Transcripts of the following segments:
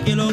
Aquilo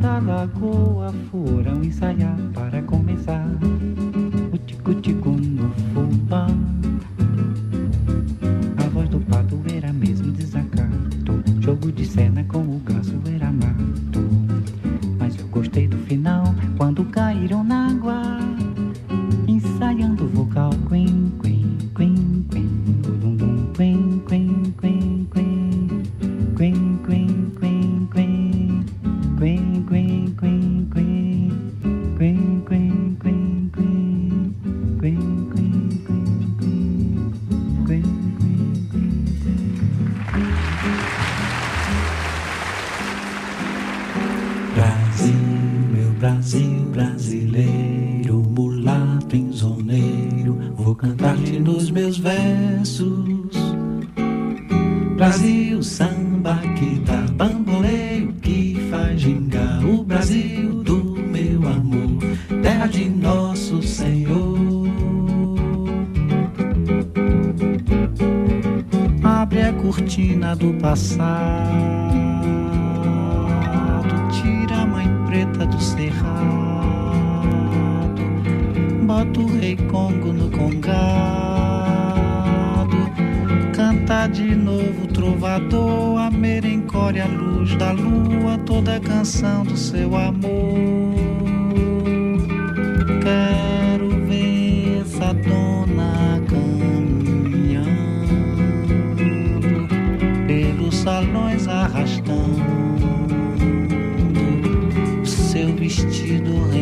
da lagoa foram ensaiar para começar noite.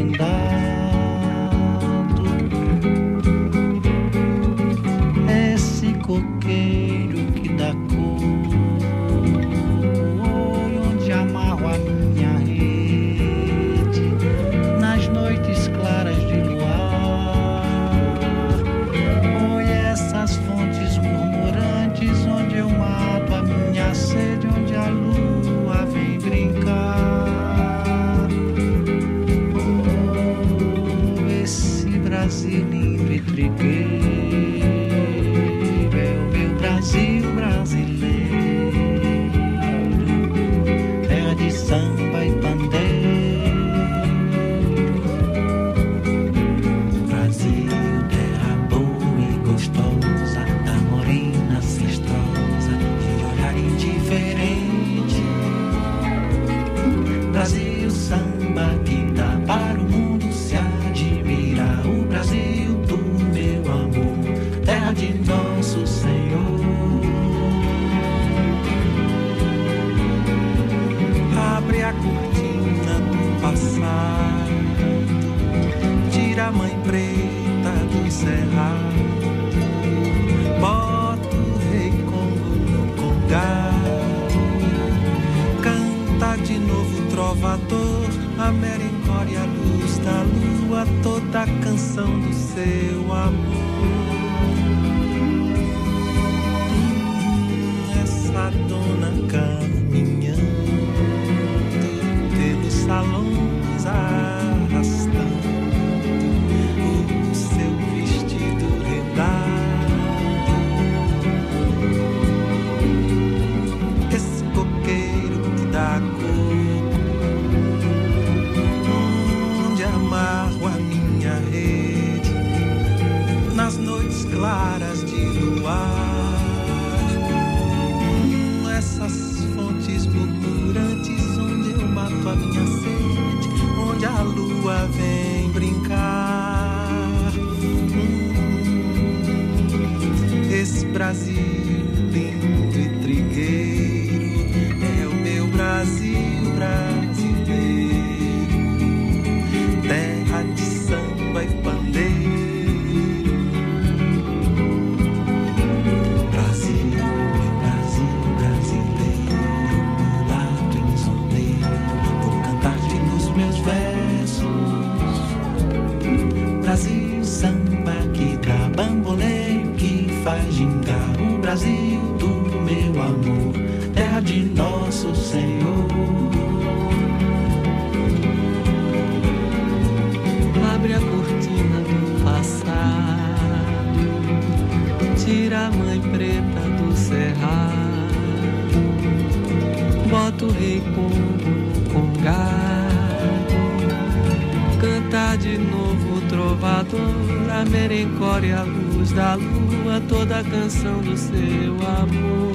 canção do seu amor.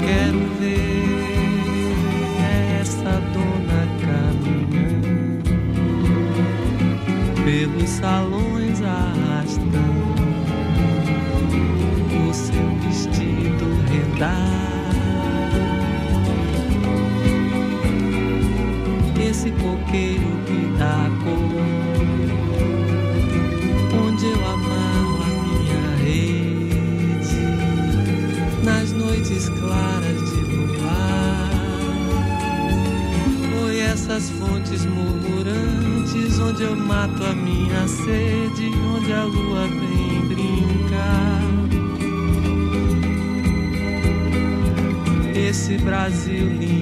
Quero ver essa dona caminhando pelos salões arrastando o seu vestido rendado. Brasil lindo.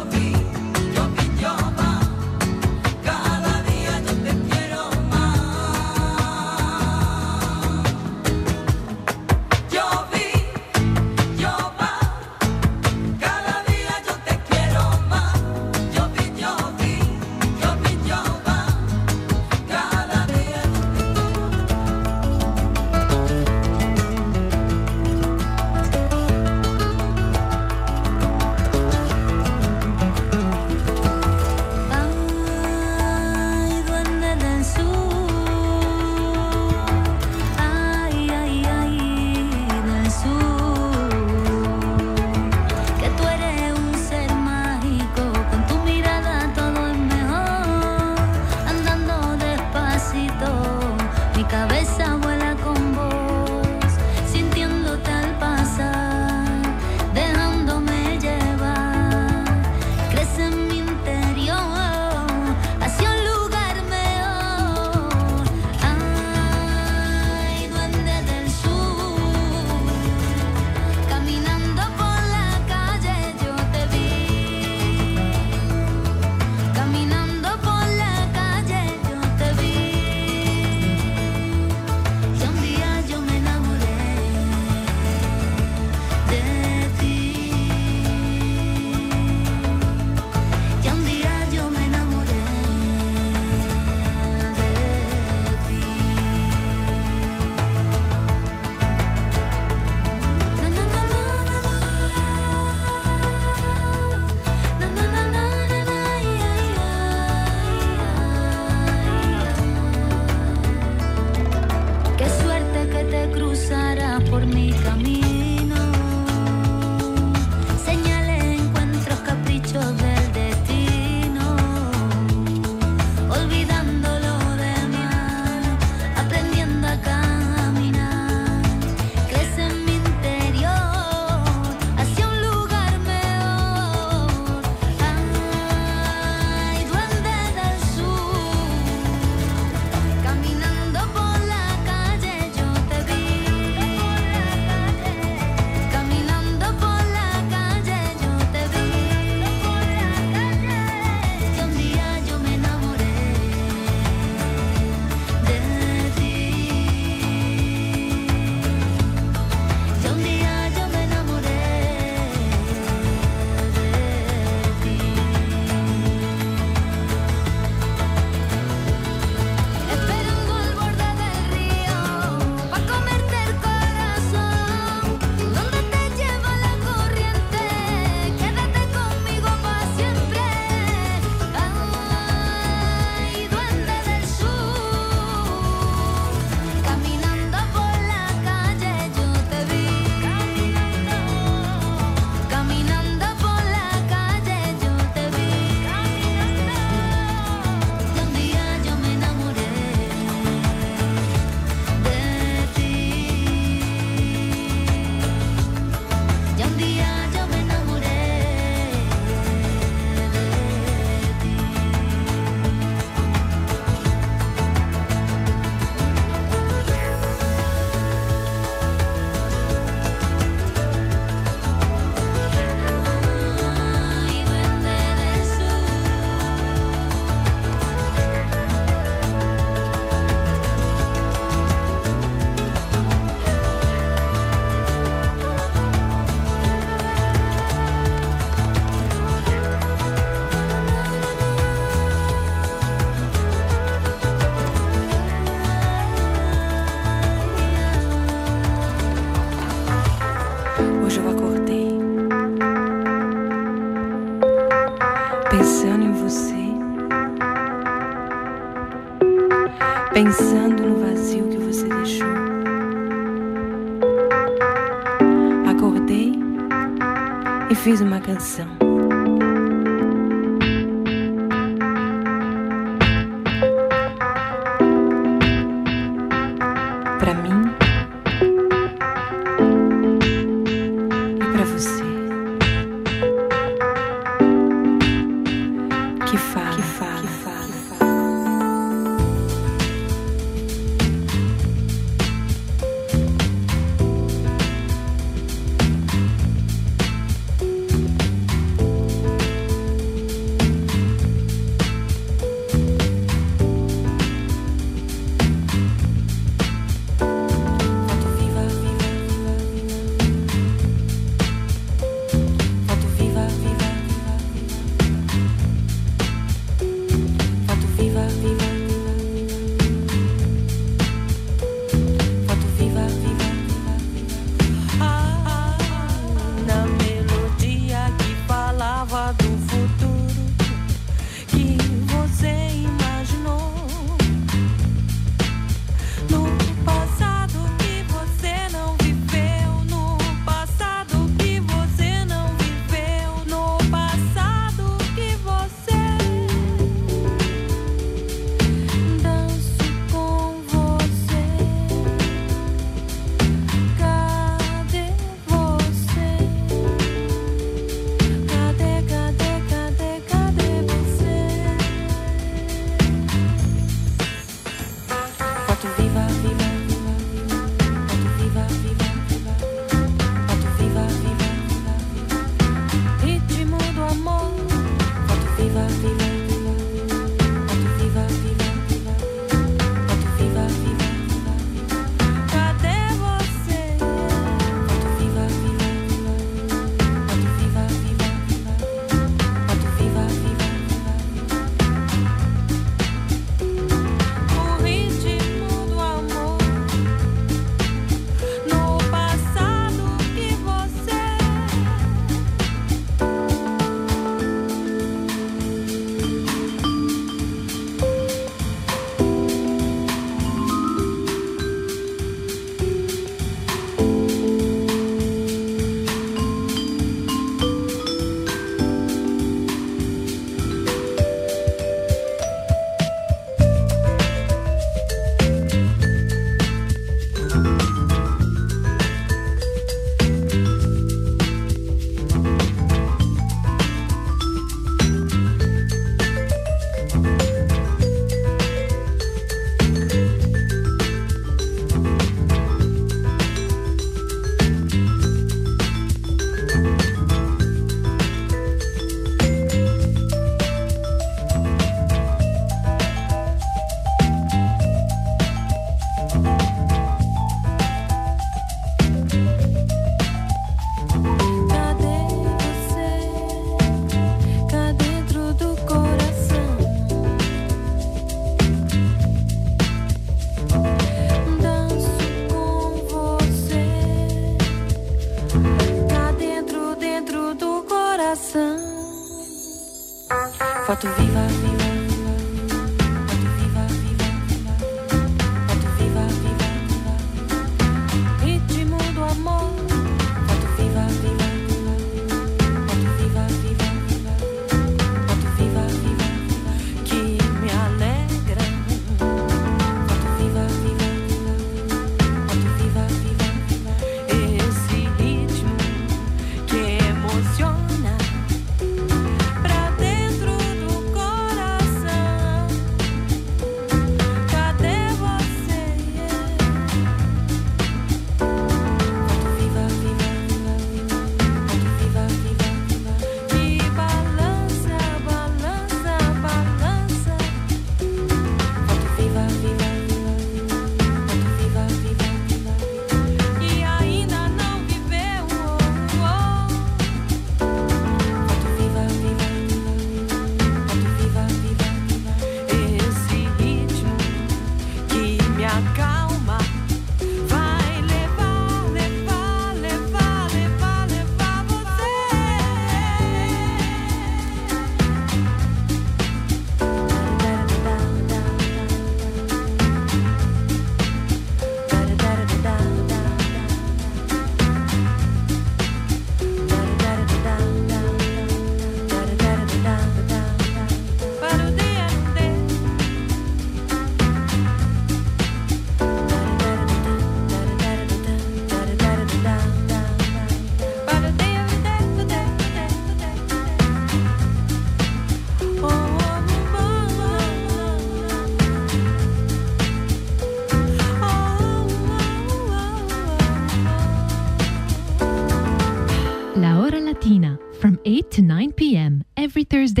Thursday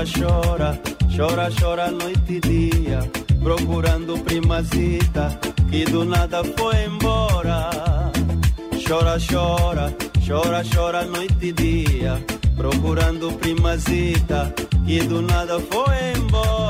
Chora, chora, chora, chora noite e dia, procurando primazita que do nada foi embora. Chora, chora, chora, chora noite e dia, procurando primazita que do nada foi embora.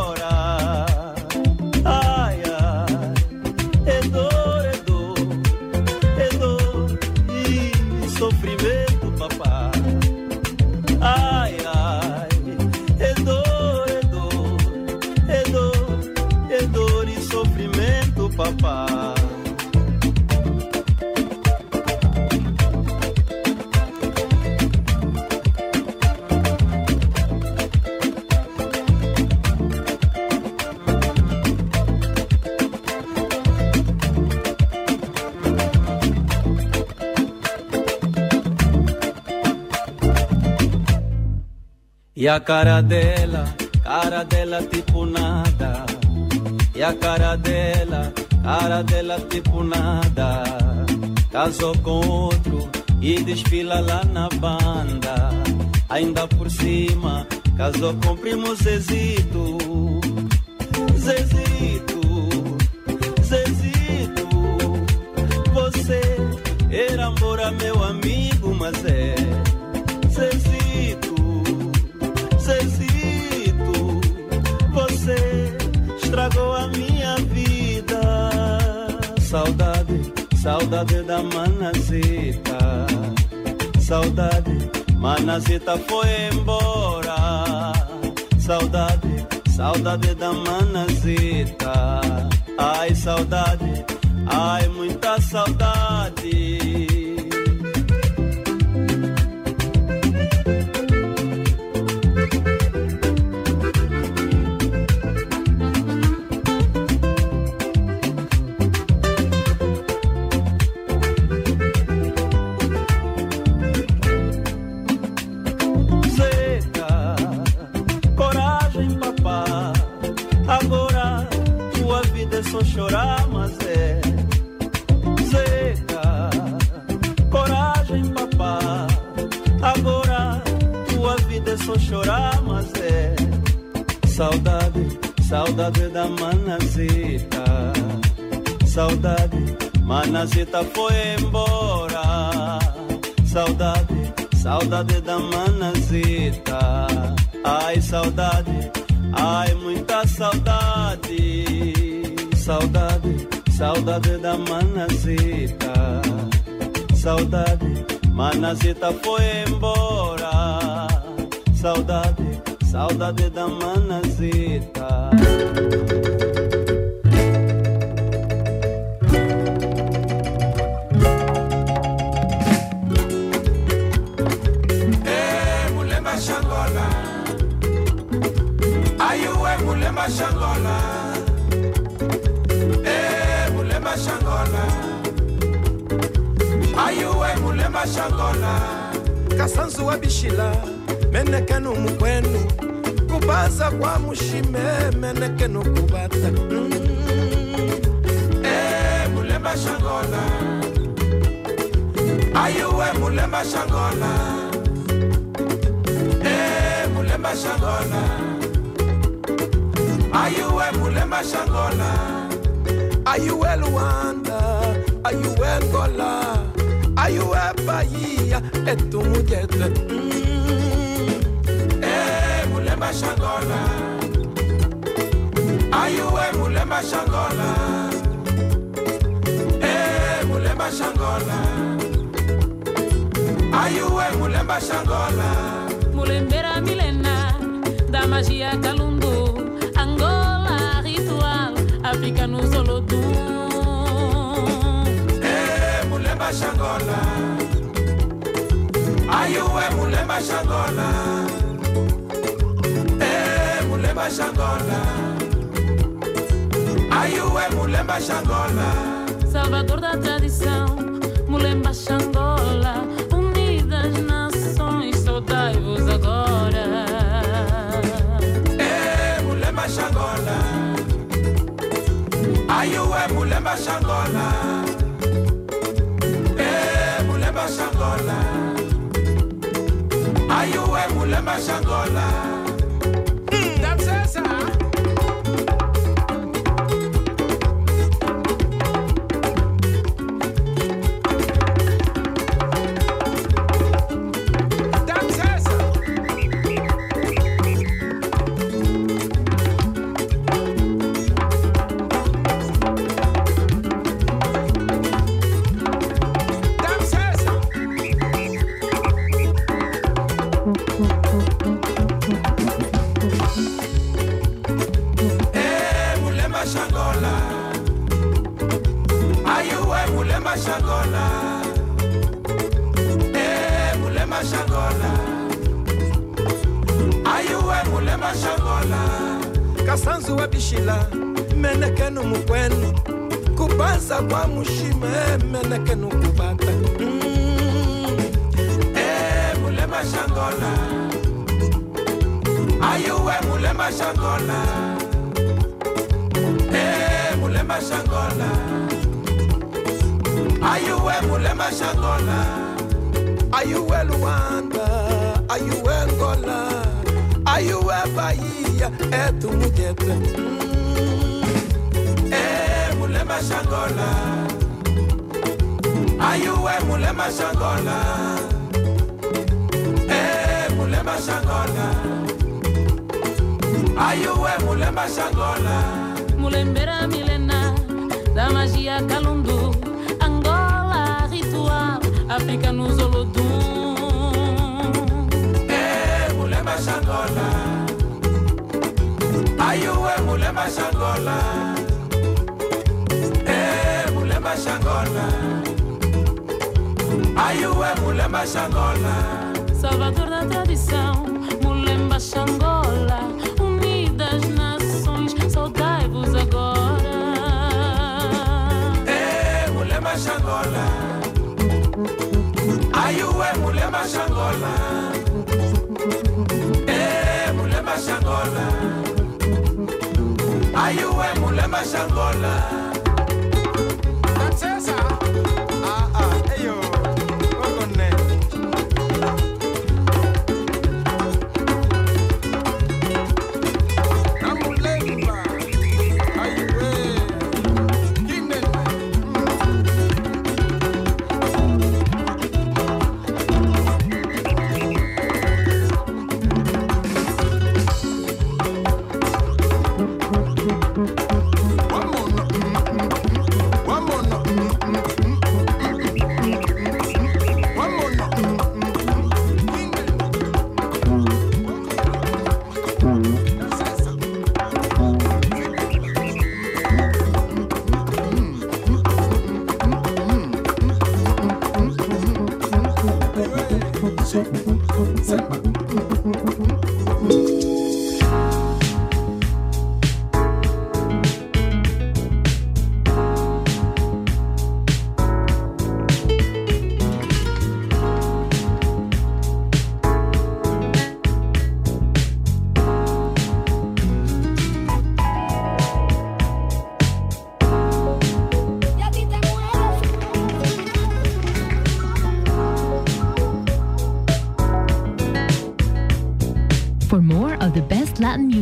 A cara dela, cara dela tipo nada. E a cara dela, cara dela tipo nada. Casou com outro e desfila lá na banda. Ainda por cima, casou com primo. Zezito, Zezito. Saudade, da manazita. Saudade, manazita foi embora. Saudade, saudade da manazita. Ai, saudade, ai, muita saudade. Chorar, mas é. Saudade, saudade da manazita. Saudade, manazita foi embora. Saudade, saudade da manazita. Ai, saudade, ai, muita saudade. Saudade, saudade da manazita. Saudade, manazita foi embora. Saudade, saudade da manazita. Eh, mulemba shangola. Ayuwe mulemba shangola. Eh, mulemba shangola. Ayuwe mulemba shangola. Kasanzu wa bishila menekenu mukwenu kubaza kwa mushime menekenu kubata mm. Eh, mulemba shangola. Ayuwe mulemba shangola? Eh, mulemba shangola. Ayuwe mulemba shangola? Ayuwe luanda? Ayuwe ngola ayuwe bahia? Etumujete mm. Mulemba shangola ayuwe mulemba shangola eh mulemba shangola ayuwe mulemba shangola mulembera milena da magia calundu angola ritual áfrica no solodum eh mulemba shangola ayuwe mulemba shangola mulemba shangola ayuwe mulemba shangola salvador da tradição mulemba xangola unidas nações saudai-vos agora. Eh mulemba shangola ayuwe mulemba shangola eh mulemba shangola ayuwe mulemba shangola ayuwe mulemba shangola eh mulemba shangola ayuwe mulemba shangola Dançasa.